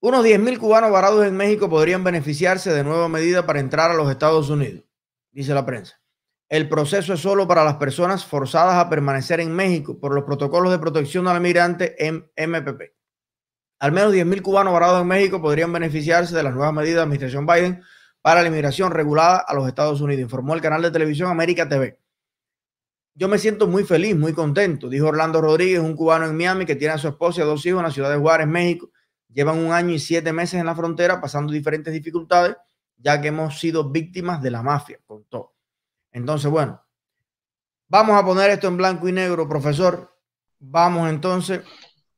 Unos 10.000 cubanos varados en México podrían beneficiarse de nueva medida para entrar a los Estados Unidos, dice la prensa. El proceso es solo para las personas forzadas a permanecer en México por los protocolos de protección al migrante MPP. Al menos 10.000 cubanos varados en México podrían beneficiarse de las nuevas medidas de la administración Biden para la inmigración regulada a los Estados Unidos, informó el canal de televisión América TV. Yo me siento muy feliz, muy contento, dijo Orlando Rodríguez, un cubano en Miami que tiene a su esposa y a dos hijos en la ciudad de Juárez, México Llevan un año y siete meses en la frontera pasando diferentes dificultades, ya que hemos sido víctimas de la mafia, contó. Entonces, bueno, vamos a poner esto en blanco y negro, profesor. Vamos entonces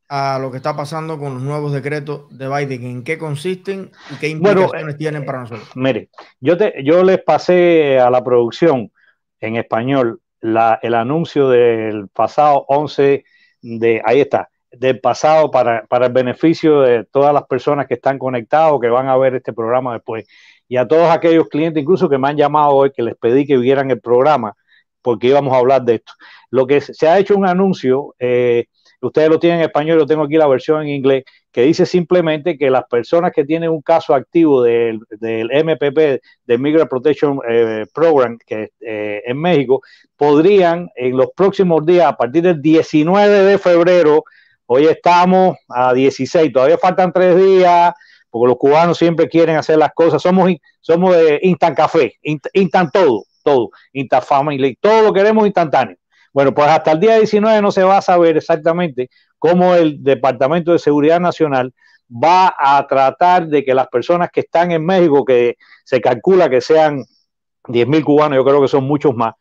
a lo que está pasando con los nuevos decretos de Biden, en qué consisten y qué implicaciones tienen para nosotros. Mire, yo, te, yo les pasé a la producción en español la, el anuncio del pasado 11 de, ahí está, del pasado para, para, el beneficio de todas las personas que están conectadas o que van a ver este programa después. Y a todos aquellos clientes, incluso que me han llamado hoy, que les pedí que vieran el programa, porque íbamos a hablar de esto. Lo que se ha hecho un anuncio, eh, ustedes lo tienen en español, yo tengo aquí la versión en inglés, que dice simplemente que las personas que tienen un caso activo del, del MPP, del Migrant Protection eh, Program, que eh, en México, podrían en los próximos días, a partir del 19 de febrero, Hoy estamos a 16, todavía faltan tres días, porque los cubanos siempre quieren hacer las cosas. Somos, somos de instant café, instant todo, todo, instant family, todo lo queremos instantáneo. Bueno, pues hasta el día 19 no se va a saber exactamente cómo el Departamento de Seguridad Nacional va a tratar de que las personas que están en México, que se calcula que sean 10.000 cubanos, yo creo que son muchos más,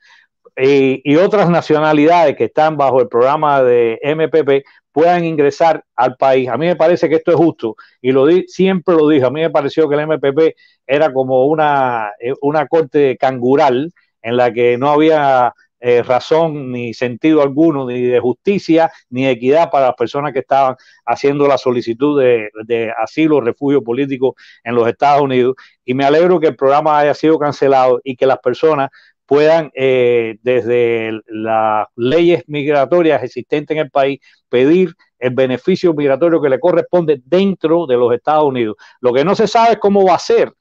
y, y, otras nacionalidades que están bajo el programa de MPP, puedan ingresar al país. A mí me parece que esto es justo y lo di, siempre lo dije. A mí me pareció que el MPP era como una, eh, una corte cangural en la que no había eh, razón ni sentido alguno, ni de justicia, ni de equidad para las personas que estaban haciendo la solicitud de, de asilo refugio político en los Estados Unidos. Y me alegro que el programa haya sido cancelado y que las personas puedan, eh, desde las leyes migratorias existentes en el país, pedir el beneficio migratorio que le corresponde dentro de los Estados Unidos. Lo que no se sabe es cómo va a ser,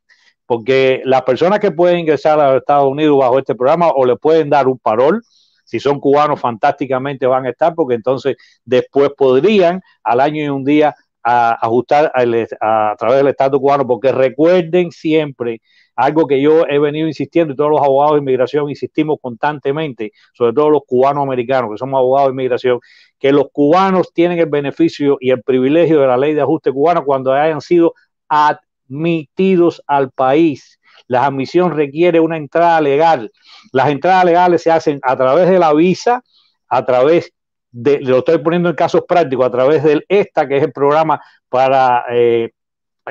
porque las personas que pueden ingresar a los Estados Unidos bajo este programa o le pueden dar un parol, si son cubanos fantásticamente van a estar, porque entonces después podrían al año y un día ajustar a, a través del Estado cubano, porque recuerden siempre algo que yo he venido insistiendo y todos los abogados de inmigración insistimos constantemente, sobre todo los cubanos americanos, que somos abogados de inmigración, que los cubanos tienen el beneficio y el privilegio de la ley de ajuste cubano cuando hayan sido admitidos al país. La admisión requiere una entrada legal. Las entradas legales se hacen a través de la visa, a través de, lo estoy poniendo en casos prácticos, a través del ESTA, que es el programa para eh,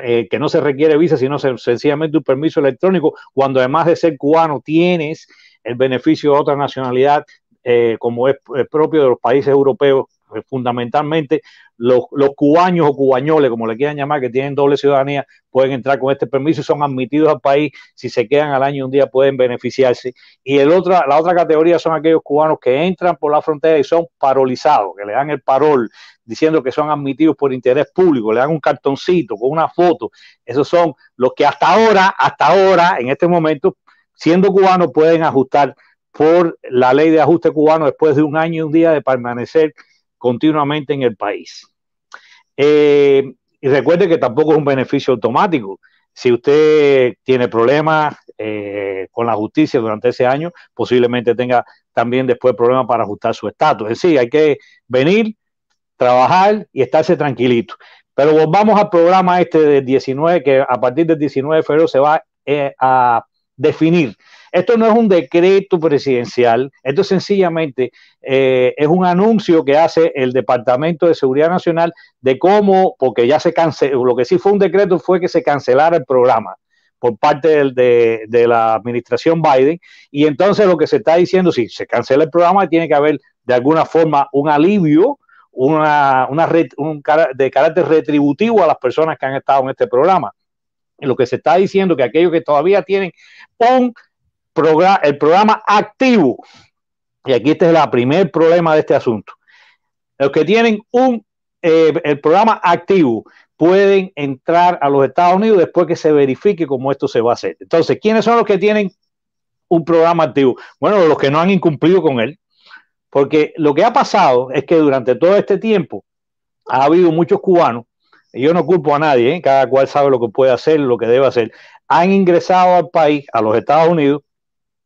eh, que no se requiere visa, sino sencillamente un permiso electrónico, cuando además de ser cubano tienes el beneficio de otra nacionalidad, eh, como es, propio de los países europeos, eh, fundamentalmente los, los, cubaños o cubañoles, como le quieran llamar, que tienen doble ciudadanía, pueden entrar con este permiso y son admitidos al país. Si se quedan al año un día pueden beneficiarse. Y el otra, la otra categoría son aquellos cubanos que entran por la frontera y son parolizados, que le dan el parol diciendo que son admitidos por interés público, le dan un cartoncito con una foto. Esos son los que hasta ahora, hasta ahora, en este momento, siendo cubanos, pueden ajustar por la ley de ajuste cubano después de un año y un día de permanecer continuamente en el país. Eh, y recuerde que tampoco es un beneficio automático. Si usted tiene problemas eh, con la justicia durante ese año, posiblemente tenga también después problemas para ajustar su estatus. Es decir, hay que venir, trabajar y estarse tranquilito. Pero volvamos al programa este del 19, que a partir del 19 de febrero se va eh, a definir. Esto no es un decreto presidencial, esto sencillamente eh, es un anuncio que hace el Departamento de Seguridad Nacional de cómo, porque ya se canceló, lo que sí fue un decreto fue que se cancelara el programa por parte de, la administración Biden. Y entonces lo que se está diciendo, si se cancela el programa, tiene que haber de alguna forma un alivio una, una un, de carácter retributivo a las personas que han estado en este programa. lo que se está diciendo que aquellos que todavía tienen un programa, el programa activo, y aquí este es el primer problema de este asunto, los que tienen un eh, el programa activo, pueden entrar a los Estados Unidos después que se verifique cómo esto se va a hacer. Entonces, ¿quiénes son los que tienen un programa activo? Bueno, los que no han incumplido con él, porque lo que ha pasado es que durante todo este tiempo ha habido muchos cubanos, y yo no culpo a nadie, ¿eh? cada cual sabe lo que puede hacer, lo que debe hacer, han ingresado al país, a los Estados Unidos,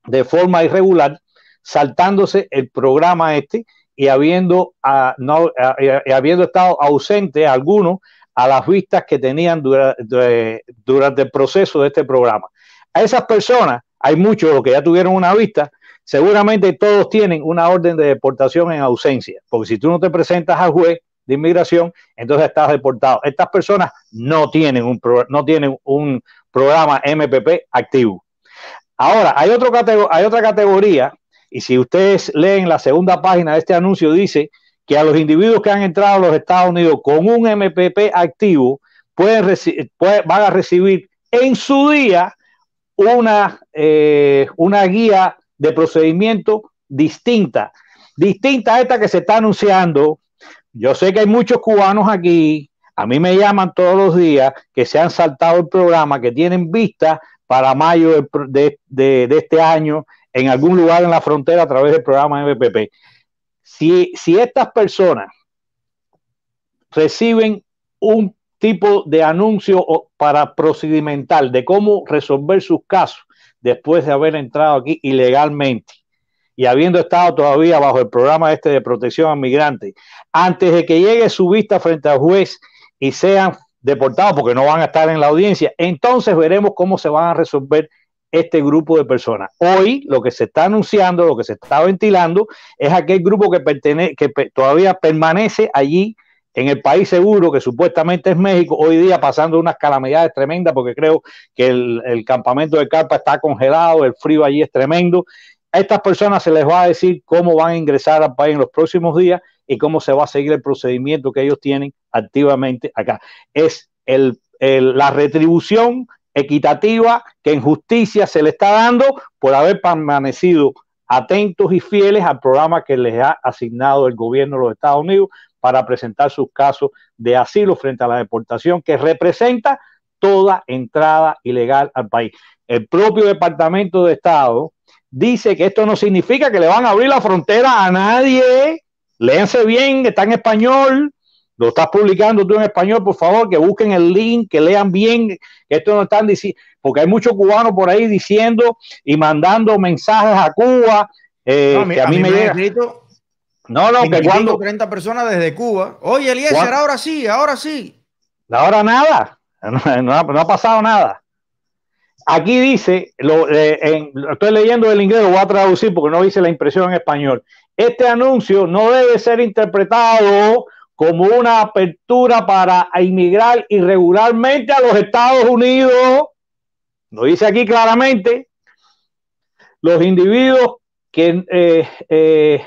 de forma irregular, saltándose el programa este y habiendo, ah, no, ah, habiendo estado ausente algunos a las vistas que tenían durante el proceso de este programa. A esas personas, hay muchos que ya tuvieron una vista, seguramente todos tienen una orden de deportación en ausencia, porque si tú no te presentas al juez de inmigración, entonces estás deportado. Estas personas no tienen un, no tienen un programa MPP activo. Ahora, hay, otro hay otra categoría, y si ustedes leen la segunda página de este anuncio, dice que a los individuos que han entrado a los Estados Unidos con un MPP activo pueden van a recibir en su día una, eh, una guía de procedimiento distinta, distinta a esta que se está anunciando. Yo sé que hay muchos cubanos aquí, a mí me llaman todos los días que se han saltado el programa, que tienen vista para mayo de, este año en algún lugar en la frontera a través del programa MPP. Si, si estas personas reciben un tipo de anuncio para procedimental de cómo resolver sus casos después de haber entrado aquí ilegalmente y habiendo estado todavía bajo el programa este de protección a migrantes, antes de que llegue su vista frente al juez y sean deportados porque no van a estar en la audiencia, entonces veremos cómo se van a resolver este grupo de personas. Hoy lo que se está anunciando, lo que se está ventilando, es aquel grupo que, todavía permanece allí en el país seguro, que supuestamente es México, hoy día pasando unas calamidades tremendas, porque creo que el, campamento de Carpa está congelado, el frío allí es tremendo. A estas personas se les va a decir cómo van a ingresar al país en los próximos días y cómo se va a seguir el procedimiento que ellos tienen activamente acá. Es el, la retribución equitativa que en justicia se le está dando por haber permanecido atentos y fieles al programa que les ha asignado el gobierno de los Estados Unidos para presentar sus casos de asilo frente a la deportación que representa toda entrada ilegal al país. El propio Departamento de Estado dice que esto no significa que le van a abrir la frontera a nadie. Léanse bien, está en español, lo estás publicando tú en español, por favor, que busquen el link, que lean bien, que esto no están diciendo, porque hay muchos cubanos por ahí diciendo y mandando mensajes a Cuba, eh, que a, mí, me, llega. no, no, que cuando 30 personas desde Cuba. Oye, Eliezer, ahora sí, ahora sí. Ahora nada, no, ha, pasado nada. Aquí dice, lo, eh, estoy leyendo el inglés, lo voy a traducir porque no dice la impresión en español. Este anuncio no debe ser interpretado como una apertura para inmigrar irregularmente a los Estados Unidos. Lo dice aquí claramente. Los individuos que, eh, eh,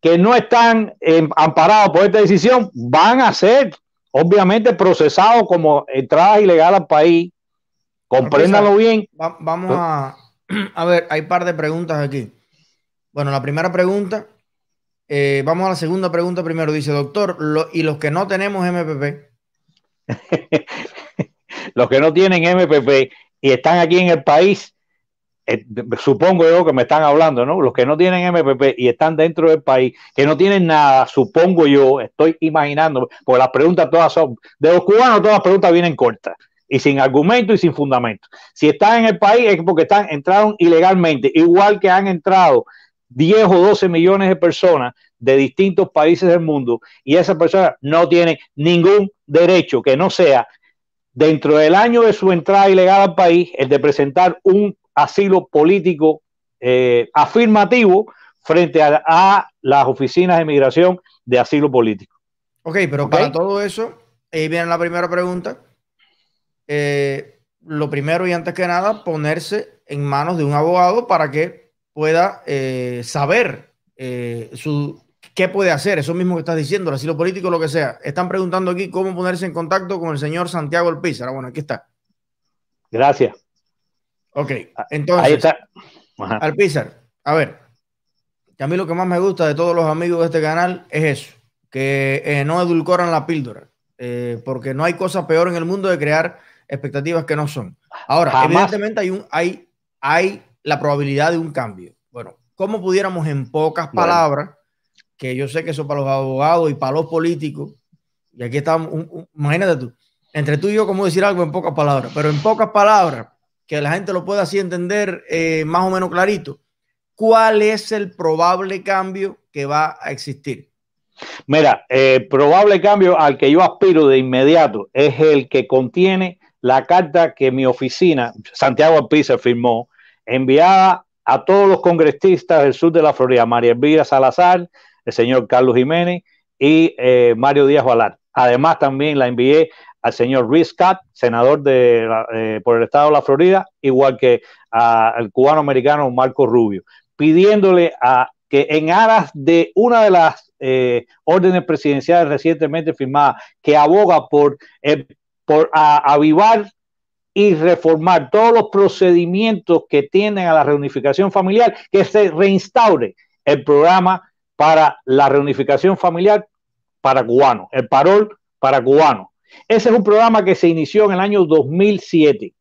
que no están amparados por esta decisión van a ser obviamente procesados como entrada ilegal al país. Compréndanlo bien. vamos a, a ver, hay un par de preguntas aquí. Bueno, la primera pregunta eh, vamos a la segunda pregunta primero. Dice, doctor, ¿y los que no tenemos MPP? los que no tienen MPP y están aquí en el país, eh, supongo yo que me están hablando, ¿no? Los que no tienen MPP y están dentro del país, que no tienen nada, supongo yo, estoy imaginando, porque las preguntas todas son, de los cubanos todas las preguntas vienen cortas y sin argumento y sin fundamento. Si están en el país es porque están, entraron ilegalmente, igual que han entrado 10 o 12 millones de personas de distintos países del mundo y esa persona no tiene ningún derecho que no sea dentro del año de su entrada ilegal al país el de presentar un asilo político eh, afirmativo frente a, las oficinas de migración de asilo político. Ok, pero para todo eso, ahí viene la primera pregunta. Eh, lo primero y antes que nada, ponerse en manos de un abogado para que pueda eh, saber eh, su, qué puede hacer, eso mismo que estás diciendo, el asilo político, lo que sea. Están preguntando aquí cómo ponerse en contacto con el señor Santiago Alpizar. Bueno, aquí está. Gracias. Ok, entonces, Ahí está. Alpizar, a ver, que a mí lo que más me gusta de todos los amigos de este canal es eso, que eh, no edulcoran la píldora. eh, porque no hay cosa peor en el mundo de crear expectativas que no son. Ahora, evidentemente hay, un, hay, hay la probabilidad de un cambio. Bueno, ¿cómo pudiéramos en pocas palabras, que yo sé que eso para los abogados y para los políticos, y aquí estamos, imagínate tú, entre tú y yo, ¿cómo decir algo en pocas palabras? Pero en pocas palabras, que la gente lo pueda así entender eh, más o menos clarito, ¿cuál es el probable cambio que va a existir? Mira, el eh, probable cambio al que yo aspiro de inmediato es el que contiene la carta que mi oficina, Santiago Alpiza, firmó, enviada a todos los congresistas del sur de la Florida, María Elvira Salazar, el señor Carlos Jiménez y eh, Mario Díaz Valar. Además, también la envié al señor Riz Scott, senador de, eh, por el estado de la Florida, igual que al cubano americano Marco Rubio, pidiéndole que en aras de una de las eh, órdenes presidenciales recientemente firmadas que aboga por, por avivar y reformar todos los procedimientos que tienen a la reunificación familiar, que se reinstaure el programa para la reunificación familiar para cubanos, el parol para cubanos. Ese es un programa que se inició en el año 2007.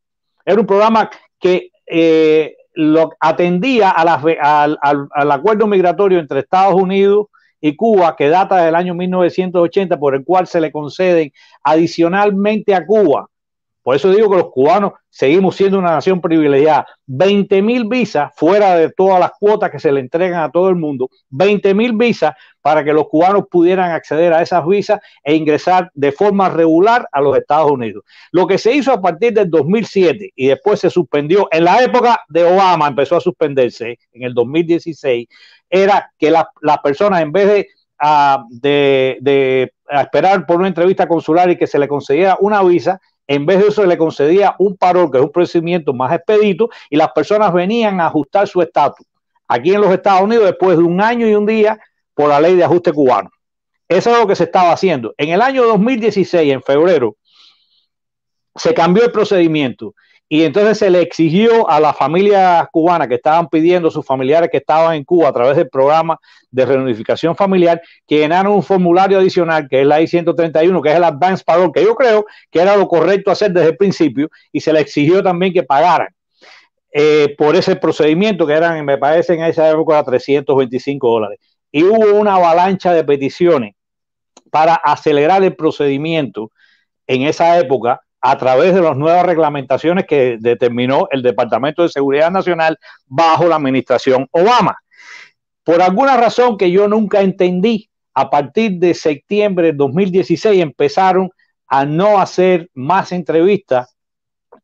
Era un programa que eh, lo atendía al acuerdo migratorio entre Estados Unidos y Cuba, que data del año 1980, por el cual se le conceden adicionalmente a Cuba por eso digo que los cubanos seguimos siendo una nación privilegiada. 20 mil visas fuera de todas las cuotas que se le entregan a todo el mundo. 20 mil visas para que los cubanos pudieran acceder a esas visas e ingresar de forma regular a los Estados Unidos. Lo que se hizo a partir del 2007 y después se suspendió, en la época de Obama empezó a suspenderse en el 2016, era que las personas en vez de, ah, de esperar por una entrevista consular y que se le concediera una visa, en vez de eso se le concedía un parol, que es un procedimiento más expedito, y las personas venían a ajustar su estatus aquí en los Estados Unidos después de un año y un día por la ley de ajuste cubano. Eso es lo que se estaba haciendo. En el año 2016, en febrero, se cambió el procedimiento y entonces se le exigió a las familias cubanas que estaban pidiendo, sus familiares que estaban en Cuba a través del programa de reunificación familiar, que llenaron un formulario adicional, que es la I-131, que es el Advance Parole, que yo creo que era lo correcto hacer desde el principio, y se le exigió también que pagaran eh, por ese procedimiento, que eran, me parece, en esa época 325 dólares. Y hubo una avalancha de peticiones para acelerar el procedimiento en esa época a través de las nuevas reglamentaciones que determinó el Departamento de Seguridad Nacional bajo la administración Obama. Por alguna razón que yo nunca entendí, a partir de septiembre de 2016 empezaron a no hacer más entrevistas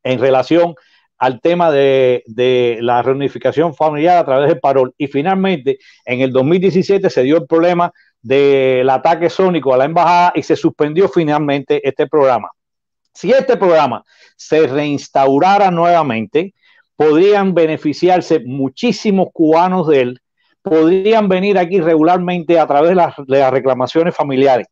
en relación al tema de, de, la reunificación familiar a través del parol. Y finalmente, en el 2017 se dio el problema del ataque sónico a la embajada y se suspendió finalmente este programa. Si este programa se reinstaurara nuevamente, podrían beneficiarse muchísimos cubanos de él, podrían venir aquí regularmente a través de las, reclamaciones familiares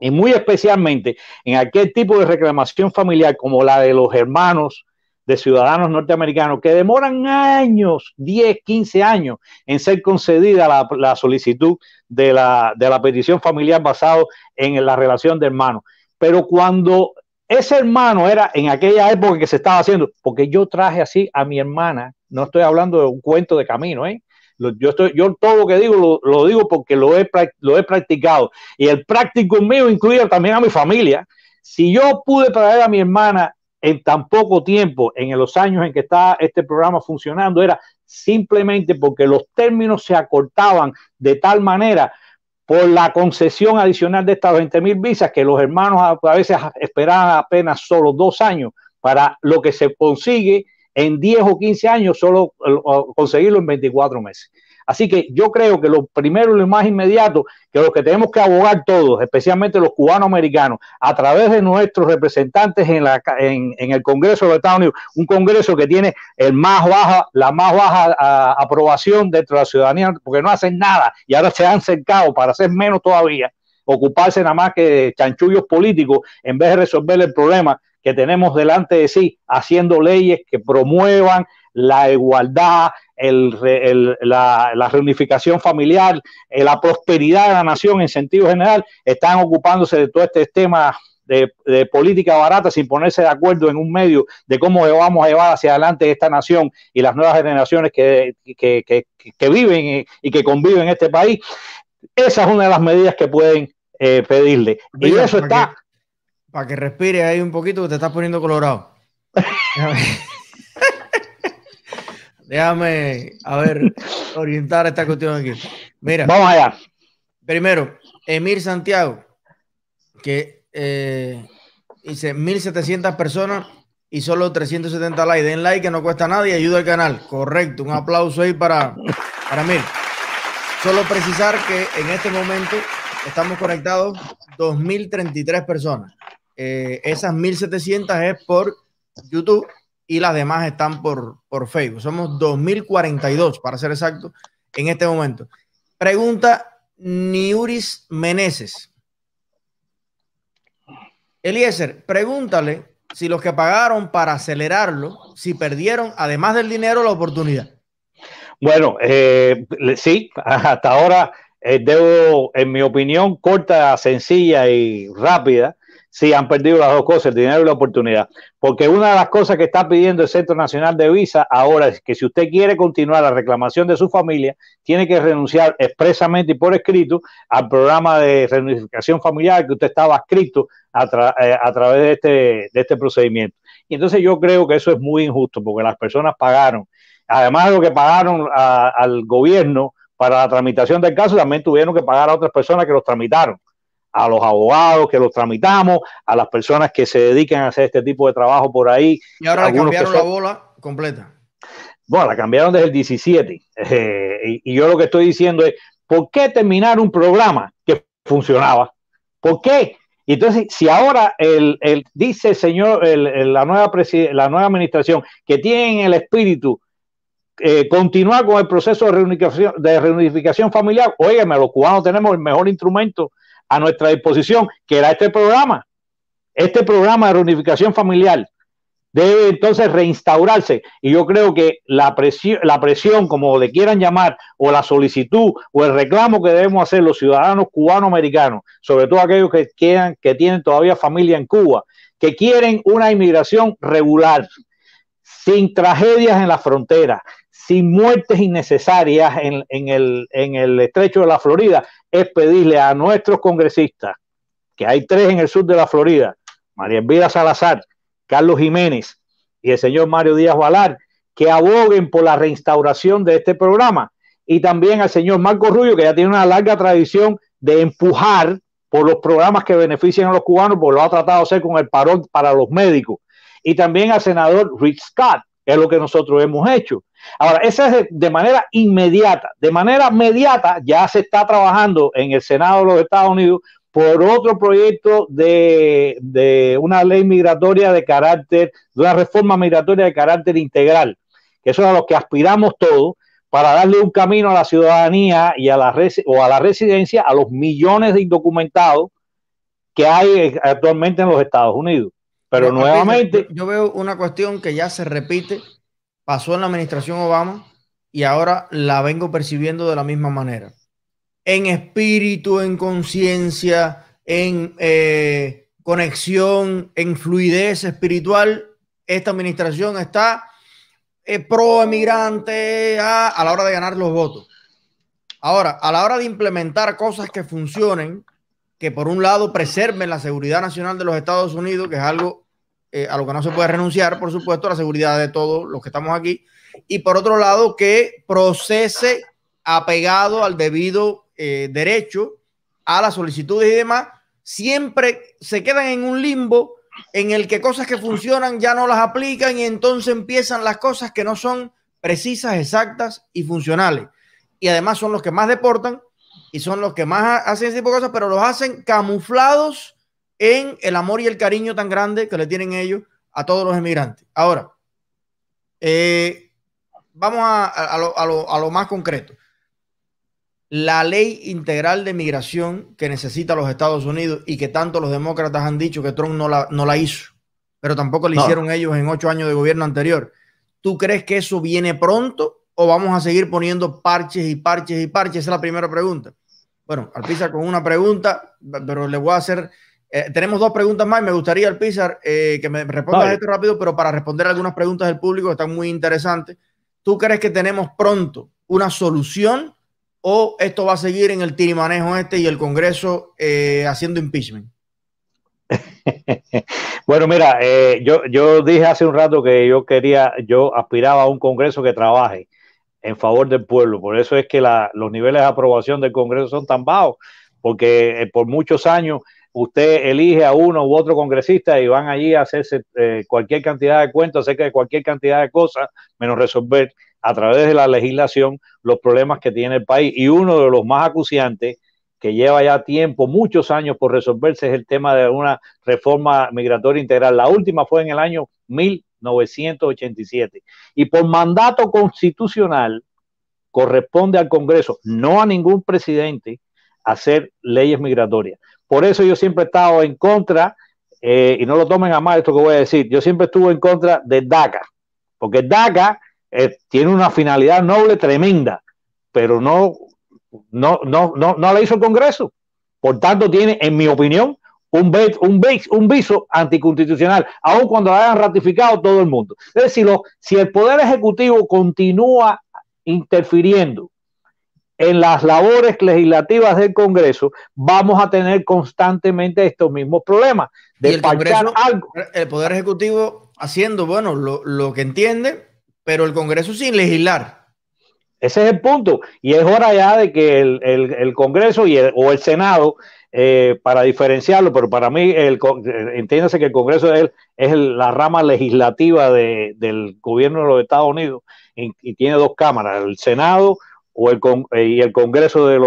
y muy especialmente en aquel tipo de reclamación familiar como la de los hermanos de ciudadanos norteamericanos que demoran años, 10, 15 años en ser concedida la, solicitud de la, de la petición familiar basado en la relación de hermanos. Pero cuando ese hermano era en aquella época que se estaba haciendo, porque yo traje así a mi hermana, no estoy hablando de un cuento de camino, ¿eh? Yo, estoy, yo todo lo que digo lo, digo porque lo he, lo he practicado. Y el práctico mío incluye también a mi familia. Si yo pude traer a mi hermana en tan poco tiempo, en los años en que está este programa funcionando, era simplemente porque los términos se acortaban de tal manera por la concesión adicional de estas 20 mil visas que los hermanos a, veces esperaban apenas solo dos años para lo que se consigue en 10 o 15 años, solo conseguirlo en 24 meses. Así que yo creo que lo primero y lo más inmediato, que los que tenemos que abogar todos, especialmente los cubanos americanos, a través de nuestros representantes en, la, en, el Congreso de los Estados Unidos, un Congreso que tiene el más baja, la más baja aprobación dentro de la ciudadanía, porque no hacen nada y ahora se han cercado para hacer menos todavía, ocuparse nada más que de chanchullos políticos en vez de resolver el problema que tenemos delante de sí, haciendo leyes que promuevan la igualdad, la, reunificación familiar, eh, la prosperidad de la nación en sentido general, están ocupándose de todo este tema de, política barata sin ponerse de acuerdo en un medio de cómo vamos a llevar hacia adelante esta nación y las nuevas generaciones que, viven y que conviven en este país. Esa es una de las medidas que pueden eh, pedirle. y eso está. para que respire ahí un poquito, que te estás poniendo colorado. Déjame, a ver, orientar esta cuestión aquí. Mira. Vamos allá. Primero, Emir Santiago, que eh, dice 1700 personas y solo 370 likes. Den like que no cuesta nada y ayuda al canal. Correcto. Un aplauso ahí para, para Emir. Solo precisar que en este momento estamos conectados 2.033 personas. Eh, esas 1.700 es por YouTube y las demás están por, por Facebook. Somos 2.042, para ser exacto, en este momento. Pregunta Niuris Meneses. Eliezer, pregúntale si los que pagaron para acelerarlo, si perdieron, además del dinero, la oportunidad. Bueno, eh, sí, hasta ahora eh, debo, en mi opinión, corta, sencilla y rápida, sí han perdido las dos cosas, el dinero y la oportunidad. Porque una de las cosas que está pidiendo el Centro Nacional de Visa ahora es que si usted quiere continuar la reclamación de su familia, tiene que renunciar expresamente y por escrito al programa de reunificación familiar que usted estaba escrito eh, a, través de este, de este procedimiento. Y entonces yo creo que eso es muy injusto porque las personas pagaron, además de lo que pagaron al gobierno para la tramitación del caso, también tuvieron que pagar a otras personas que los tramitaron a los abogados que los tramitamos, a las personas que se dedican a hacer este tipo de trabajo por ahí. Y ahora le cambiaron la bola completa. Bueno, la cambiaron desde el 17. Eh, y, yo lo que estoy diciendo es, ¿por qué terminar un programa que funcionaba? ¿Por qué? Y entonces, si ahora el, dice el señor, la, nueva la nueva administración que tiene el espíritu eh, continuar con el proceso de reunificación, de reunificación familiar, óigame, los cubanos tenemos el mejor instrumento a nuestra disposición, que era este programa. Este programa de reunificación familiar debe entonces reinstaurarse. Y yo creo que la presión, la presión, como le quieran llamar, o la solicitud, o el reclamo que debemos hacer los ciudadanos cubano-americanos, sobre todo aquellos que, quedan, que tienen todavía familia en Cuba, que quieren una inmigración regular, sin tragedias en la frontera, sin muertes innecesarias en, el, estrecho de la Florida, es pedirle a nuestros congresistas, que hay tres en el sur de la Florida, María Elvira Salazar, Carlos Jiménez y el señor Mario Díaz Valar, que aboguen por la reinstauración de este programa. Y también al señor Marco Rubio, que ya tiene una larga tradición de empujar por los programas que benefician a los cubanos, porque lo ha tratado de hacer con el parón para los médicos. Y también al senador Rick Scott, que es lo que nosotros hemos hecho. Ahora, esa es de, manera inmediata. De manera inmediata ya se está trabajando en el Senado de los Estados Unidos por otro proyecto de, una ley migratoria de carácter, de una reforma migratoria de carácter integral, que eso es a lo que aspiramos todos para darle un camino a la ciudadanía y a la o a la residencia a los millones de indocumentados que hay actualmente en los Estados Unidos. Pero nuevamente... Yo veo una cuestión que ya se repite pasó en la administración Obama y ahora la vengo percibiendo de la misma manera. En espíritu, en conciencia, en eh, conexión, en fluidez espiritual, esta administración está eh, pro emigrante a, a la hora de ganar los votos. Ahora, a la hora de implementar cosas que funcionen, que por un lado preserven la seguridad nacional de los Estados Unidos, que es algo eh, a lo que no se puede renunciar, por supuesto, la seguridad de todos los que estamos aquí. Y por otro lado, que procese apegado al debido eh, derecho a las solicitudes y demás, siempre se quedan en un limbo en el que cosas que funcionan ya no las aplican y entonces empiezan las cosas que no son precisas, exactas y funcionales. Y además son los que más deportan y son los que más hacen ese tipo de cosas, pero los hacen camuflados en el amor y el cariño tan grande que le tienen ellos a todos los emigrantes. Ahora, eh, vamos a, lo, más concreto. La ley integral de migración que necesita los Estados Unidos y que tanto los demócratas han dicho que Trump no la, no la hizo, pero tampoco la hicieron ellos en ocho años de gobierno anterior. ¿Tú crees que eso viene pronto o vamos a seguir poniendo parches y parches y parches? Esa es la primera pregunta. Bueno, Alpiza con una pregunta, pero le voy a hacer Eh, tenemos dos preguntas más. Me gustaría, el Pizar, eh, que me respondas esto rápido, pero para responder algunas preguntas del público que están muy interesantes. ¿Tú crees que tenemos pronto una solución o esto va a seguir en el tirimanejo este y el Congreso eh, haciendo impeachment? bueno, mira, yo, yo dije hace un rato que yo quería, yo aspiraba a un Congreso que trabaje en favor del pueblo. Por eso es que los niveles de aprobación del Congreso son tan bajos, porque por muchos años usted elige a uno u otro congresista y van allí a hacerse eh, cualquier cantidad de cuentos acerca de cualquier cantidad de cosas, menos resolver a través de la legislación los problemas que tiene el país. Y uno de los más acuciantes, que lleva ya tiempo, muchos años por resolverse, es el tema de una reforma migratoria integral. La última fue en el año 1987. Y por mandato constitucional corresponde al Congreso, no a ningún presidente, hacer leyes migratorias. Por eso yo siempre he estado en contra, eh, y no lo tomen a mal esto que voy a decir, yo siempre estuve en contra de DACA, porque DACA eh, tiene una finalidad noble tremenda, pero no, no, no, no, no la hizo el Congreso. Por tanto, tiene, en mi opinión, un, un, un viso anticonstitucional, aun cuando lo hayan ratificado todo el mundo. Es decir, si el Poder Ejecutivo continúa interfiriendo en las labores legislativas del Congreso, vamos a tener constantemente estos mismos problemas de el algo. El Poder Ejecutivo haciendo, bueno, lo, que entiende, pero el Congreso sin legislar. Ese es el punto. Y es hora ya de que el, Congreso y o el Senado, eh, para diferenciarlo, pero para mí, el, entiéndase que el Congreso es, es la rama legislativa del gobierno de los Estados Unidos y, y tiene dos cámaras, el Senado o el eh, y el Congreso de,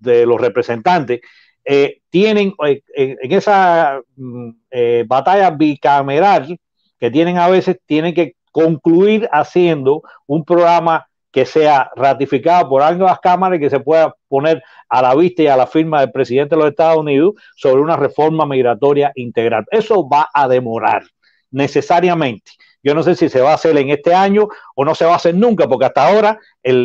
de los Representantes eh, tienen eh, en esa mm, batalla bicameral que tienen a veces, tienen que concluir haciendo un programa que sea ratificado por ambas cámaras y que se pueda poner a la vista y a la firma del presidente de los Estados Unidos sobre una reforma migratoria integral. Eso va a demorar necesariamente. Yo no sé si se va a hacer en este año o no se va a hacer nunca, porque hasta ahora,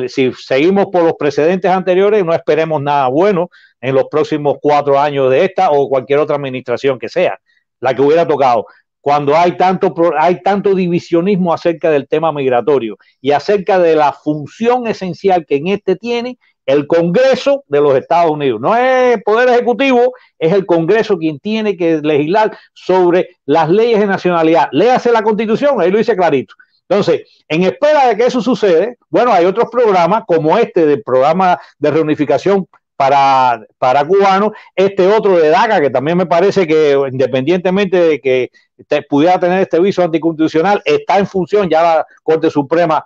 si seguimos por los precedentes anteriores, no esperemos nada bueno en los próximos cuatro años de esta o cualquier otra administración que sea, la que hubiera tocado. Cuando hay tanto, hay tanto divisionismo acerca del tema migratorio y acerca de la función esencial que en este tiene el Congreso de los Estados Unidos. No es el Poder Ejecutivo, es el Congreso quien tiene que legislar sobre las leyes de nacionalidad. Léase la Constitución, ahí lo dice clarito. Entonces, en espera de que eso sucede, bueno, hay otros programas como este del programa de reunificación para, para cubanos, este otro de DACA, que también me parece que independientemente de que pudiera tener este viso anticonstitucional, está en función, ya la Corte Suprema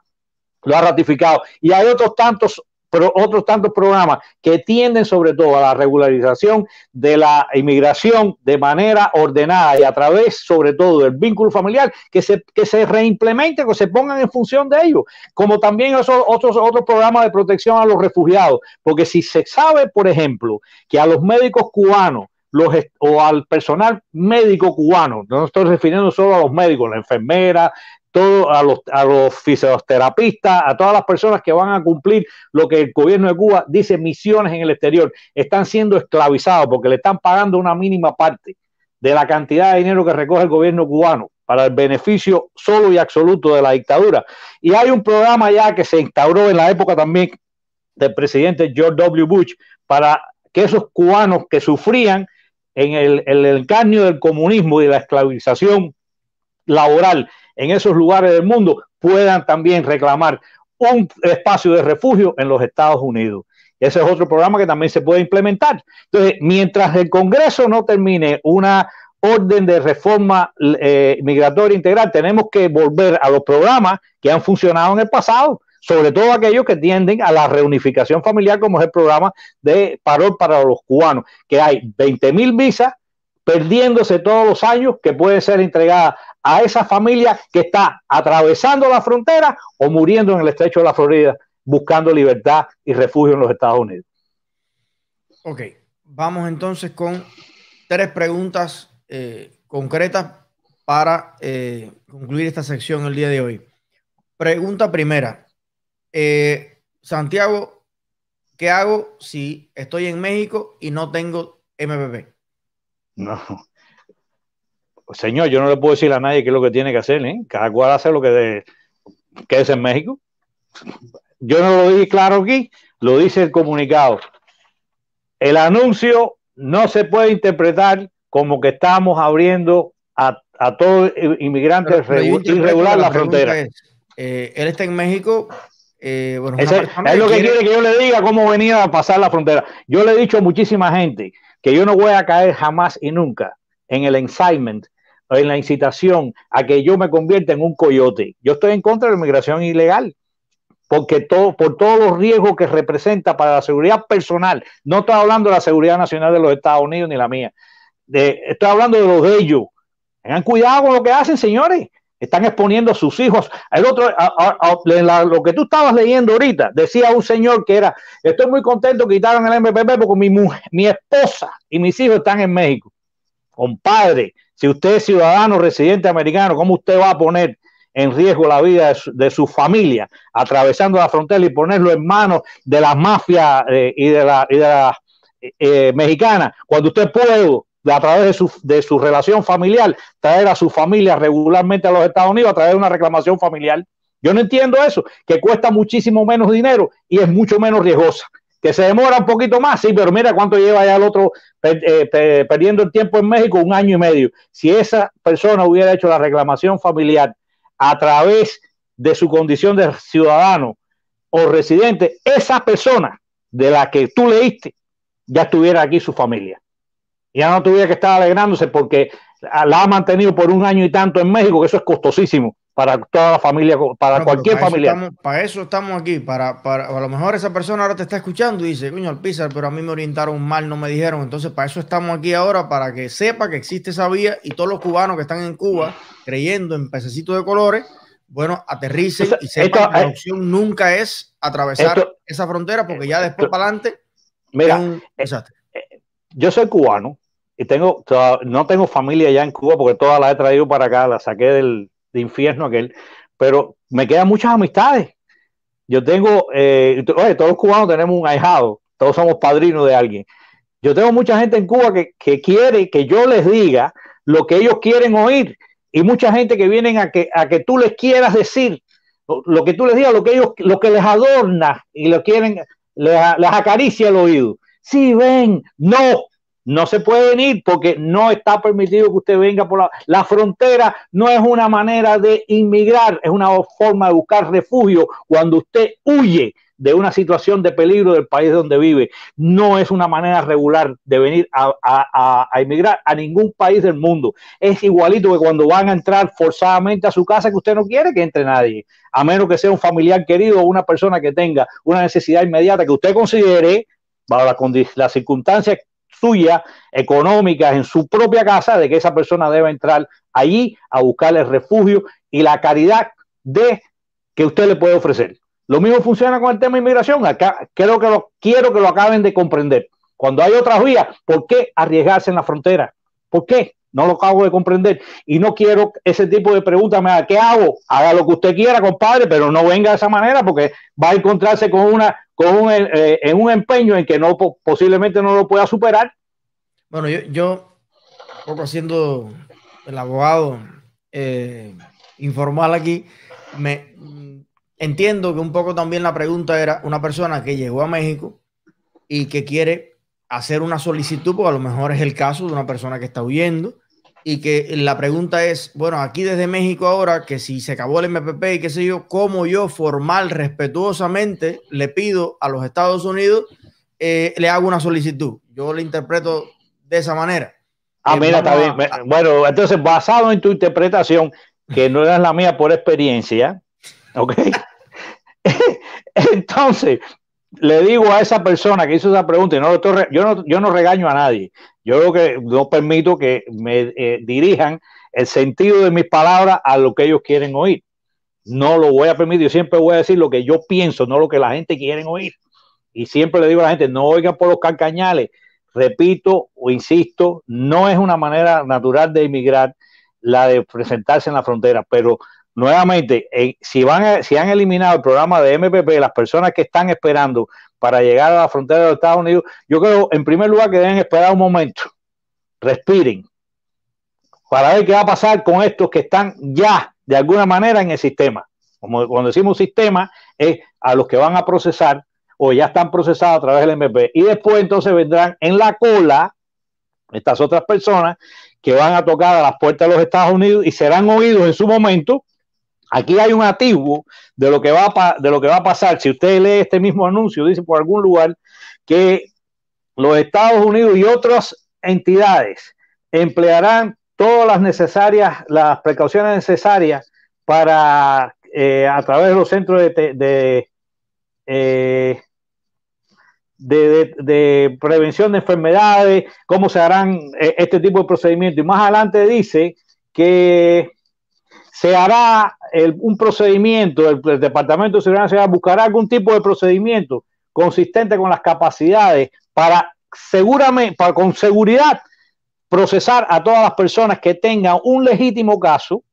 lo ha ratificado. Y hay otros tantos pero otros tantos programas que tienden sobre todo a la regularización de la inmigración de manera ordenada y a través sobre todo del vínculo familiar, que se, que se reimplemente, que se pongan en función de ello, como también esos otros, otros programas de protección a los refugiados, porque si se sabe, por ejemplo, que a los médicos cubanos los, o al personal médico cubano, no estoy refiriendo solo a los médicos, la enfermera, a los, a fisioterapistas, a todas las personas que van a cumplir lo que el gobierno de Cuba dice misiones en el exterior, están siendo esclavizados porque le están pagando una mínima parte de la cantidad de dinero que recoge el gobierno cubano para el beneficio solo y absoluto de la dictadura. Y hay un programa ya que se instauró en la época también del presidente George W. Bush para que esos cubanos que sufrían en el, el del comunismo y la esclavización laboral en esos lugares del mundo puedan también reclamar un espacio de refugio en los Estados Unidos. Ese es otro programa que también se puede implementar. Entonces, mientras el Congreso no termine una orden de reforma eh, migratoria integral, tenemos que volver a los programas que han funcionado en el pasado, sobre todo aquellos que tienden a la reunificación familiar, como es el programa de parol para los cubanos, que hay 20 mil visas perdiéndose todos los años que puede ser entregada a esa familia que está atravesando la frontera o muriendo en el estrecho de la Florida buscando libertad y refugio en los Estados Unidos. Ok, vamos entonces con tres preguntas eh, concretas para eh, concluir esta sección el día de hoy. Pregunta primera. Eh, Santiago, ¿qué hago si estoy en México y no tengo MPP? No. Señor, yo no le puedo decir a nadie qué es lo que tiene que hacer, ¿eh? Cada cual hace lo que, de, que es en México. Yo no lo dije claro aquí, lo dice el comunicado. El anuncio no se puede interpretar como que estamos abriendo a, a todo inmigrante irregular la, frontera. Eh, él está en México. Eh, es lo que quiere... que yo le diga cómo venía a pasar la frontera. Yo le he dicho a muchísima gente que yo no voy a caer jamás y nunca en el incitement en la incitación a que yo me convierta en un coyote. Yo estoy en contra de la inmigración ilegal porque todo, por todos los riesgos que representa para la seguridad personal, no estoy hablando de la seguridad nacional de los Estados Unidos ni la mía, estoy hablando de los de ellos. Tengan cuidado con lo que hacen, señores. Están exponiendo a sus hijos. El otro, lo que tú estabas leyendo ahorita, decía un señor que era, estoy muy contento que quitaron el MPP porque mi, mujer, mi esposa y mis hijos están en México. Compadre, si usted es ciudadano residente americano, ¿cómo usted va a poner en riesgo la vida de su, familia, atravesando la frontera y ponerlo en manos de las mafias eh, y de la, y de eh, eh, mexicana, cuando usted puede, a través de su, de su relación familiar, traer a su familia regularmente a los Estados Unidos a través de una reclamación familiar. Yo no entiendo eso, que cuesta muchísimo menos dinero y es mucho menos riesgosa. Que se demora un poquito más, sí, pero mira cuánto lleva ya el otro perdiendo el tiempo en México, un año y medio. Si esa persona hubiera hecho la reclamación familiar a través de su condición de ciudadano o residente, esa persona de la que tú leíste ya estuviera aquí su familia. Ya no tuviera que estar alegrándose porque la ha mantenido por un año y tanto en México, que eso es costosísimo para toda la familia, para cualquier familia. para eso estamos aquí, para, para, a lo mejor esa persona ahora te está escuchando y dice, coño, al Pizar, pero a mí me orientaron mal, no me dijeron. Entonces, para eso estamos aquí ahora, para que sepa que existe esa vía y todos los cubanos que están en Cuba creyendo en pececitos de colores, bueno, aterricen y sepan que la opción nunca es atravesar esa frontera, porque ya después para adelante. Mira, eh, eh, yo soy cubano y tengo, no tengo familia ya en Cuba porque toda la he traído para acá, la saqué del de infierno aquel, pero me quedan muchas amistades. Yo tengo, eh, oye, todos los cubanos tenemos un ahijado, todos somos padrinos de alguien. Yo tengo mucha gente en Cuba que, que quiere que yo les diga lo que ellos quieren oír y mucha gente que vienen a que, a que tú les quieras decir lo que tú les digas, lo que ellos, lo que les adorna y lo quieren, les, les acaricia el oído. Sí, ven, no, no se puede venir porque no está permitido que usted venga por la, la frontera. No es una manera de inmigrar, es una forma de buscar refugio cuando usted huye de una situación de peligro del país donde vive. No es una manera regular de venir a, a, a, inmigrar a ningún país del mundo. Es igualito que cuando van a entrar forzadamente a su casa que usted no quiere que entre nadie, a menos que sea un familiar querido o una persona que tenga una necesidad inmediata que usted considere, bajo las circunstancias suya, económicas en su propia casa, de que esa persona debe entrar allí a buscarle refugio y la caridad de que usted le puede ofrecer. Lo mismo funciona con el tema de inmigración. Acá creo que lo quiero que lo acaben de comprender. Cuando hay otras vías, ¿por qué arriesgarse en la frontera? ¿Por qué? No lo acabo de comprender. Y no quiero ese tipo de preguntas. ¿Qué hago? Haga lo que usted quiera, compadre, pero no venga de esa manera porque va a encontrarse con una con un, eh, en un empeño en que no posiblemente no lo pueda superar. Bueno, yo, yo poco haciendo el abogado eh, informal aquí, me entiendo que un poco también la pregunta era una persona que llegó a México y que quiere hacer una solicitud, porque a lo mejor es el caso de una persona que está huyendo y que la pregunta es, bueno, aquí desde México ahora, que si se acabó el MPP y qué sé yo, ¿cómo yo formal, respetuosamente le pido a los Estados Unidos, eh, le hago una solicitud? Yo le interpreto de esa manera. Ah, eh, mira, está bien. bueno, entonces, basado en tu interpretación, que no es la mía por experiencia, ¿ok? entonces, le digo a esa persona que hizo esa pregunta, y no, yo, no, yo no regaño a nadie, yo creo que no permito que me eh, dirijan el sentido de mis palabras a lo que ellos quieren oír. No lo voy a permitir, yo siempre voy a decir lo que yo pienso, no lo que la gente quiere oír. Y siempre le digo a la gente, no oigan por los carcañales. Repito o insisto, no es una manera natural de emigrar la de presentarse en la frontera, pero nuevamente, eh, si, van si han eliminado el programa de MPP, las personas que están esperando para llegar a la frontera de los Estados Unidos, yo creo, en primer lugar, que deben esperar un momento, respiren, para ver qué va a pasar con estos que están ya de alguna manera en el sistema. Como cuando decimos sistema, es a los que van a procesar o ya están procesados a través del MP. Y después entonces vendrán en la cola estas otras personas que van a tocar a las puertas de los Estados Unidos y serán oídos en su momento. Aquí hay un activo de lo que va a, de lo que va a pasar. Si usted lee este mismo anuncio, dice por algún lugar que los Estados Unidos y otras entidades emplearán todas las necesarias, las precauciones necesarias para eh, a través de los centros de, eh, de, de, prevención de enfermedades, cómo se harán eh, este tipo de procedimientos. Y más adelante dice que se hará un procedimiento, el, Departamento de Seguridad Nacional buscará algún tipo de procedimiento consistente con las capacidades para seguramente, para, con seguridad, procesar a todas las personas que tengan un legítimo caso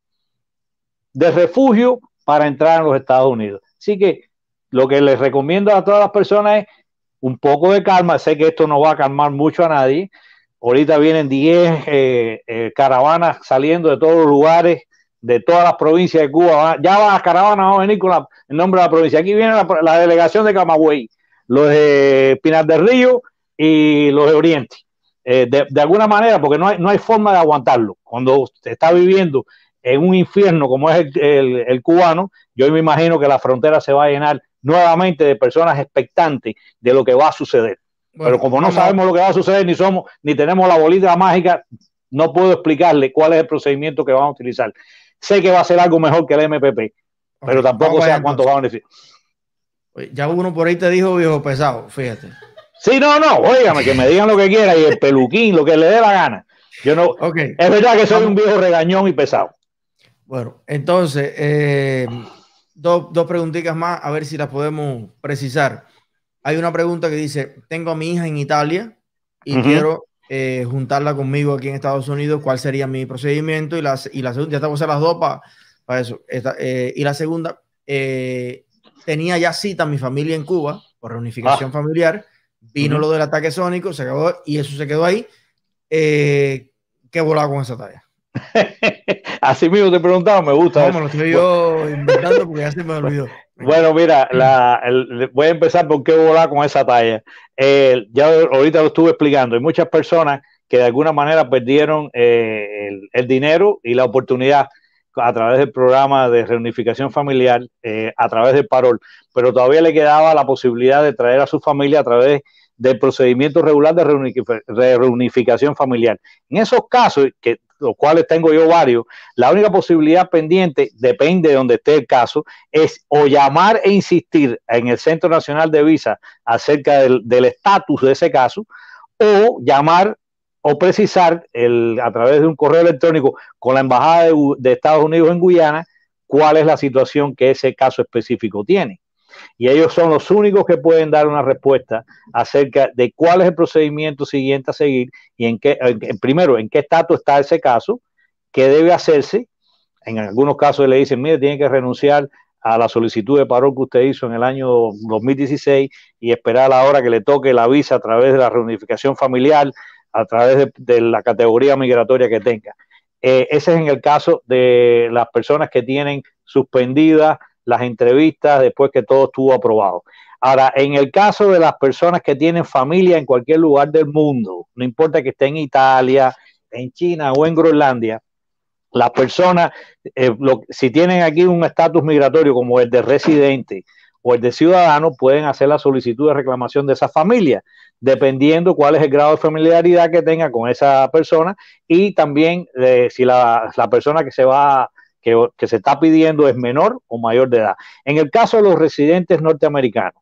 de refugio para entrar en los Estados Unidos. Así que lo que les recomiendo a todas las personas es un poco de calma. Sé que esto no va a calmar mucho a nadie. Ahorita vienen 10 eh, eh, caravanas saliendo de todos los lugares, de todas las provincias de Cuba. Ya las caravanas, van a venir con el nombre de la provincia. Aquí viene la, delegación de Camagüey, los de Pinar del Río y los de Oriente. Eh, de, alguna manera, porque no hay, no hay forma de aguantarlo. Cuando usted está viviendo en un infierno como es el, cubano, yo me imagino que la frontera se va a llenar nuevamente de personas expectantes de lo que va a suceder. Pero como no sabemos lo que va a suceder, ni somos, ni tenemos la bolita mágica, no puedo explicarle cuál es el procedimiento que van a utilizar. Sé que va a ser algo mejor que el MPP, pero tampoco sé cuánto va a beneficiar. Ya uno por ahí te dijo viejo pesado, fíjate. Sí, no, no, óigame, que me digan lo que quiera y el peluquín, lo que le dé la gana. Yo no, es verdad que soy un viejo regañón y pesado. Bueno, entonces, eh, dos, dos preguntitas más, a ver si las podemos precisar. Hay una pregunta que dice, tengo a mi hija en Italia y quiero eh, juntarla conmigo aquí en Estados Unidos, ¿cuál sería mi procedimiento? Y la, y la segunda, ya estamos a las dos para eso. Eh, y la segunda, tenía ya cita mi familia en Cuba por reunificación ah. familiar, vino lo del ataque sónico, se acabó y eso se quedó ahí. ¿Qué volaba con esa talla? Así mismo te preguntaba, me gusta. No, me lo estoy yo inventando porque ya se me olvidó. Bueno, mira, voy a empezar por qué volar con esa talla. ya ahorita lo estuve explicando. Hay muchas personas que de alguna manera perdieron eh, el, dinero y la oportunidad a través del programa de reunificación familiar, eh, a través del parol, pero todavía le quedaba la posibilidad de traer a su familia a través del procedimiento regular de reunificación familiar. En esos casos, que los cuales tengo yo varios, la única posibilidad pendiente, depende de donde esté el caso, es o llamar e insistir en el Centro Nacional de Visa acerca del estatus de ese caso, o llamar o precisar el, a través de un correo electrónico con la Embajada de Estados Unidos en Guyana cuál es la situación que ese caso específico tiene y ellos son los únicos que pueden dar una respuesta acerca de cuál es el procedimiento siguiente a seguir y en qué, primero, en qué estatus está ese caso, qué debe hacerse. En algunos casos le dicen, mire, tiene que renunciar a la solicitud de paro que usted hizo en el año 2016 y esperar a la hora que le toque la visa a través de la reunificación familiar, a través de, la categoría migratoria que tenga. Eh, ese es en el caso de las personas que tienen suspendida las entrevistas después que todo estuvo aprobado. Ahora, en el caso de las personas que tienen familia en cualquier lugar del mundo, no importa que esté en Italia, en China o en Groenlandia, las personas, eh, si tienen aquí un estatus migratorio como el de residente o el de ciudadano, pueden hacer la solicitud de reclamación de esa familia, dependiendo cuál es el grado de familiaridad que tenga con esa persona y también eh, si la, la persona que se va que, se está pidiendo es menor o mayor de edad. En el caso de los residentes norteamericanos,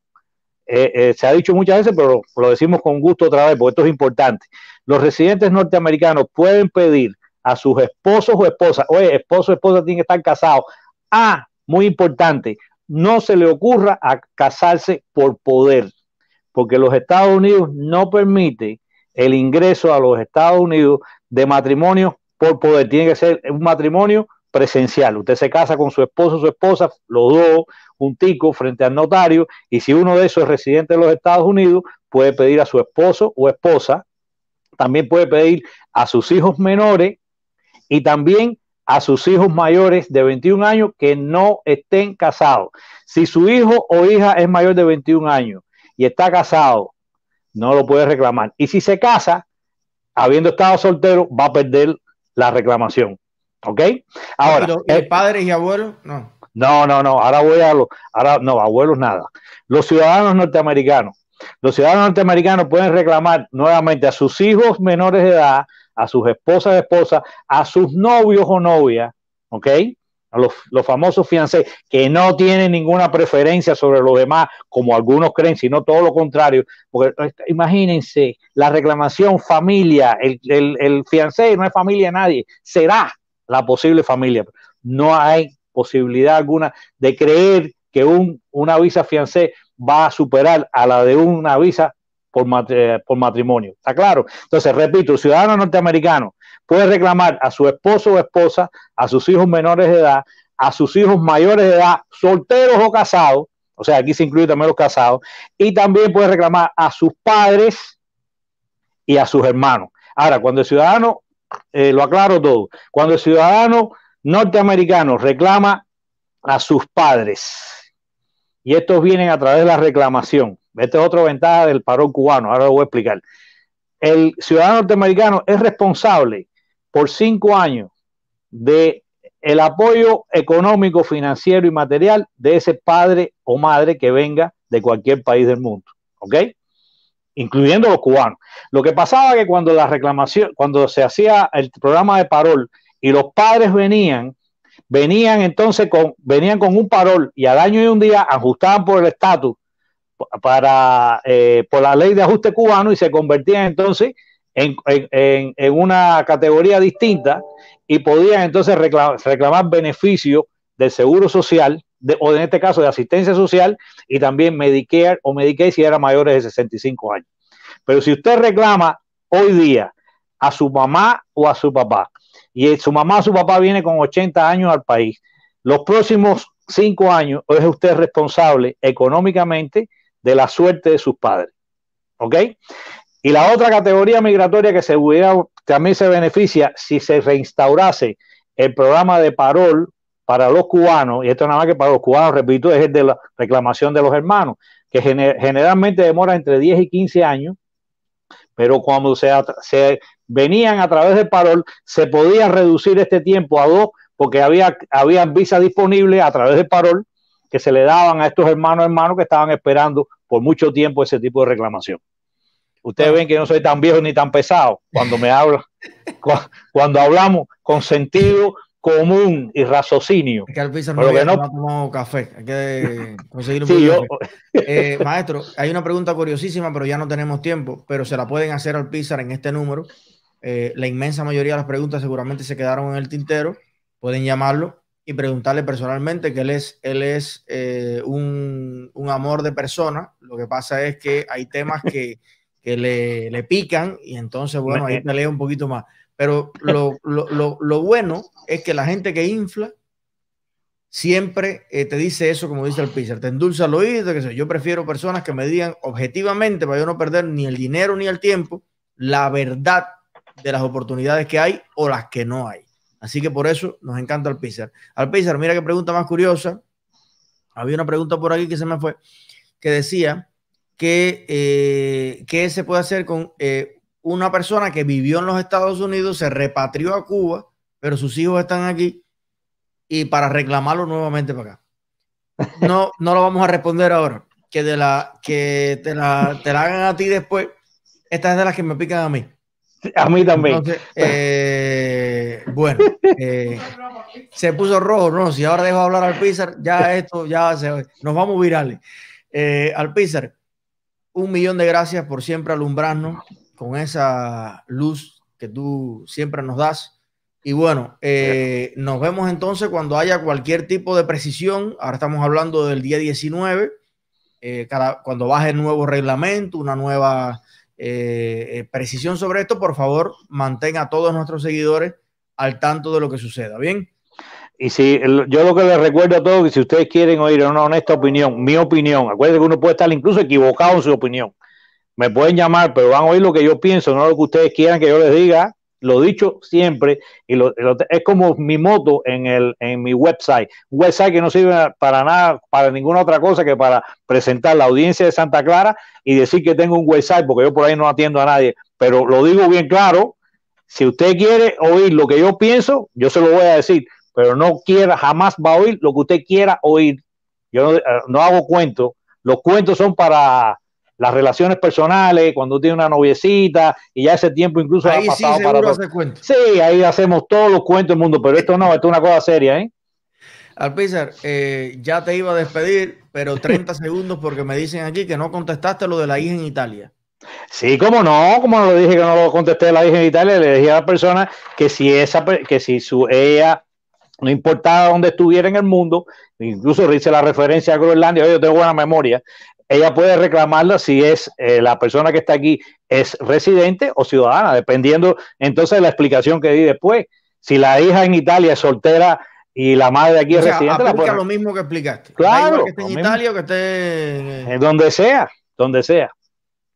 eh, eh, se ha dicho muchas veces, pero lo decimos con gusto otra vez, porque esto es importante. Los residentes norteamericanos pueden pedir a sus esposos o esposas, oye, esposo o esposa tienen que estar casados. Ah, muy importante, no se le ocurra casarse por poder, porque los Estados Unidos no permite el ingreso a los Estados Unidos de matrimonio por poder. Tiene que ser un matrimonio presencial. Usted se casa con su esposo o su esposa, los dos junticos frente al notario, y si uno de esos es residente de los Estados Unidos, puede pedir a su esposo o esposa también puede pedir a sus hijos menores y también a sus hijos mayores de 21 años que no estén casados. Si su hijo o hija es mayor de 21 años y está casado, no lo puede reclamar. Y si se casa, habiendo estado soltero, va a perder la reclamación. ¿Ok? Ahora, eh, padres y abuelos? No. No, no, no. Ahora voy a los. Ahora, no, abuelos nada. Los ciudadanos norteamericanos. Los ciudadanos norteamericanos pueden reclamar nuevamente a sus hijos menores de edad, a sus esposas, esposas, a sus novios o novias, ¿ok? A los, los famosos fiancés, que no tienen ninguna preferencia sobre los demás, como algunos creen, sino todo lo contrario. Porque imagínense, la reclamación familia, el, el, el fiancé no es familia de nadie, será la posible familia. No hay posibilidad alguna de creer que un, una visa fiancé va a superar a la de una visa por, por matrimonio. ¿Está claro? Entonces, repito, el ciudadano norteamericano puede reclamar a su esposo o esposa, a sus hijos menores de edad, a sus hijos mayores de edad, solteros o casados, o sea, aquí se incluye también los casados, y también puede reclamar a sus padres y a sus hermanos. Ahora, cuando el ciudadano, eh, lo aclaro todo, cuando el ciudadano norteamericano reclama a sus padres, y estos vienen a través de la reclamación, esta es otra ventaja del paro cubano, ahora lo voy a explicar. El ciudadano norteamericano es responsable por cinco años de el apoyo económico, financiero y material de ese padre o madre que venga de cualquier país del mundo, ¿ok? Incluyendo los cubanos. Lo que pasaba que cuando la reclamación, cuando se hacía el programa de parol y los padres venían, venían entonces con, venían con un parol y al año y un día ajustaban por el estatus para, eh, por la ley de ajuste cubano y se convertían entonces en, una categoría distinta y podían entonces reclamar, beneficios del seguro social o en este caso de asistencia social y también Medicare o Medicaid si eran mayores de 65 años. Pero si usted reclama hoy día a su mamá o a su papá y su mamá o su papá viene con 80 años al país, los próximos cinco años es usted responsable económicamente de la suerte de sus padres. ¿Ok? Y la otra categoría migratoria que se también se beneficia si se reinstaurase el programa de parol para los cubanos, y esto nada más que para los cubanos, repito, es el de la reclamación de los hermanos, que generalmente demora entre 10 y 15 años, pero cuando se, se venían a través del parol, se podía reducir este tiempo a dos, porque había, había visas disponibles a través del parol que se le daban a estos hermanos hermanos que estaban esperando por mucho tiempo ese tipo de reclamación. Ustedes ven que no soy tan viejo ni tan pesado cuando me hablo, cuando hablamos con sentido común y raciocinio. Es que al piso no, que no... café, hay que conseguir un sí, eh, maestro, hay una pregunta curiosísima, pero ya no tenemos tiempo, pero se la pueden hacer al Pizar en este número. Eh, la inmensa mayoría de las preguntas seguramente se quedaron en el tintero. Pueden llamarlo y preguntarle personalmente que él es, él es eh, un, un, amor de persona. Lo que pasa es que hay temas que, que le, le, pican y entonces, bueno, ahí te leo un poquito más. Pero lo, lo, lo, bueno es que la gente que infla siempre eh, te dice eso, como dice el Pizar, te endulza el oído, que yo prefiero personas que me digan objetivamente, para yo no perder ni el dinero ni el tiempo, la verdad de las oportunidades que hay o las que no hay. Así que por eso nos encanta Alpizar. Alpizar, mira qué pregunta más curiosa. Había una pregunta por aquí que se me fue, que decía que eh, se puede hacer con eh, una persona que vivió en los Estados Unidos, se repatrió a Cuba, pero sus hijos están aquí y para reclamarlo nuevamente para acá. No, no lo vamos a responder ahora. Que de la que te la, te la hagan a ti después. Esta es de las que me pican a mí. A mí también. Eh, bueno, eh, se puso rojo, no, si ahora dejo hablar al Pizar, ya esto, ya se, nos vamos virales. Eh, al Pizar, un millón de gracias por siempre alumbrarnos con esa luz que tú siempre nos das. Y bueno, nos vemos entonces cuando haya cualquier tipo de precisión. Ahora estamos hablando del día 19, cada, cuando baje el nuevo reglamento, una nueva eh, eh, precisión sobre esto, por favor, mantenga a todos nuestros seguidores al tanto de lo que suceda. ¿Bien? Y si yo lo que les recuerdo a todos, que si ustedes quieren oír una honesta opinión, mi opinión, acuérdense que uno puede estar incluso equivocado en su opinión. Me pueden llamar, pero van a oír lo que yo pienso, no lo que ustedes quieran que yo les diga. Lo dicho siempre, y lo, es como mi moto en, el, en mi website. Un website que no sirve para nada, para ninguna otra cosa que para presentar la audiencia de Santa Clara y decir que tengo un website, porque yo por ahí no atiendo a nadie. Pero lo digo bien claro, si usted quiere oír lo que yo pienso, yo se lo voy a decir, pero no quiera, jamás va a oír lo que usted quiera oír. Yo no, eh, no hago cuentos, los cuentos son para las relaciones personales, cuando tiene una noviecita y ya ese tiempo incluso ha pasado sí, para Sí, ahí hacemos todos los cuentos del mundo, pero esto no, esto es una cosa seria, ¿eh? Alpizar, eh, ya te iba a despedir, pero 30 segundos porque me dicen aquí que no contestaste lo de la hija en Italia. Sí, como no, como lo dije que no lo contesté la hija en Italia, le dije a la persona que si esa que si su ella no importaba dónde estuviera en el mundo, incluso hice la referencia a Groenlandia, yo tengo buena memoria, ella puede reclamarla si es eh, la persona que está aquí es residente o ciudadana, dependiendo entonces de la explicación que di después. Si la hija en Italia es soltera y la madre aquí es residente, la lo mismo que explicaste. Claro. Que esté en Italia o que esté en donde sea, donde sea.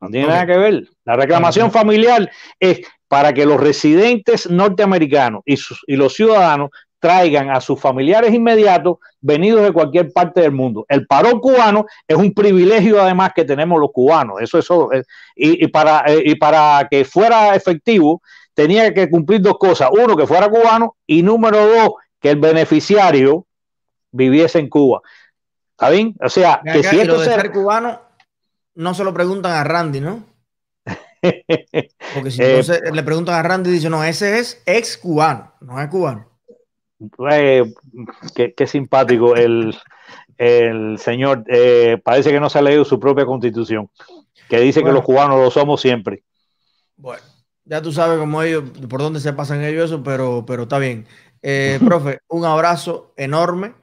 No tiene nada que ver. La reclamación familiar es para que los residentes norteamericanos y, y los ciudadanos traigan a sus familiares inmediatos venidos de cualquier parte del mundo. El paro cubano es un privilegio además que tenemos los cubanos. Eso, eso, eh, y, para, eh, y para que fuera efectivo tenía que cumplir dos cosas. Uno, que fuera cubano y número dos, que el beneficiario viviese en Cuba. ¿Está bien? O sea, que si esto de ser cubano no se lo preguntan a Randy, ¿no? Porque si eh, le preguntan a Randy, dice, no, ese es ex cubano, no es cubano. Eh, qué, simpático el, señor. Eh, parece que no se ha leído su propia constitución, que dice que los cubanos lo somos siempre. Bueno, ya tú sabes cómo ellos, por dónde se pasan ellos eso, pero, pero está bien. Eh, profe, un abrazo enorme.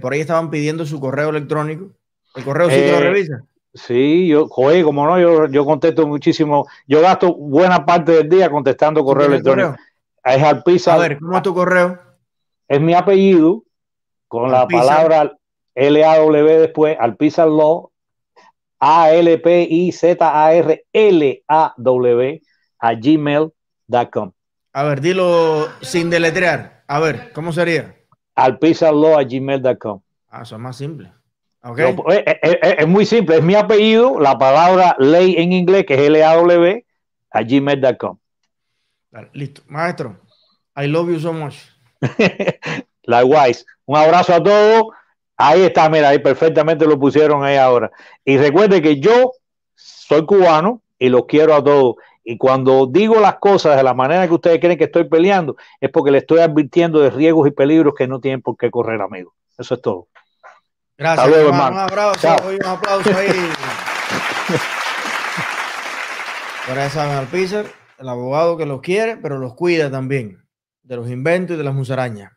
por ahí estaban pidiendo su correo electrónico. ¿El correo sí que lo revisa? Sí, yo, joder, como no, yo, yo contesto muchísimo. Yo gasto buena parte del día contestando correo electrónico. Es al A ver, ¿cómo es tu correo? Es mi apellido con la palabra L-A-W después, Alpizar Law, A-L-P-I-Z-A-R-L-A-W, a gmail.com. A ver, dilo sin deletrear. A ver, ¿cómo sería? Alpizarlaw a gmail.com. Ah, eso es más simple. Okay. Eh, eh, eh, es, muy simple, es mi apellido, la palabra ley en inglés, que es L-A-W, a gmail.com. Listo. Maestro, I love you so much. Likewise. Un abrazo a todos. Ahí está, mira, ahí perfectamente lo pusieron ahí ahora. Y recuerde que yo soy cubano y los quiero a todos. Y cuando digo las cosas de la manera que ustedes creen que estoy peleando, es porque le estoy advirtiendo de riesgos y peligros que no tienen por qué correr, amigos. Eso es todo. Gracias, hermano. Un abrazo, un aplauso ahí. Para esa Alpizar, el abogado que los quiere, pero los cuida también de los inventos y de las musarañas.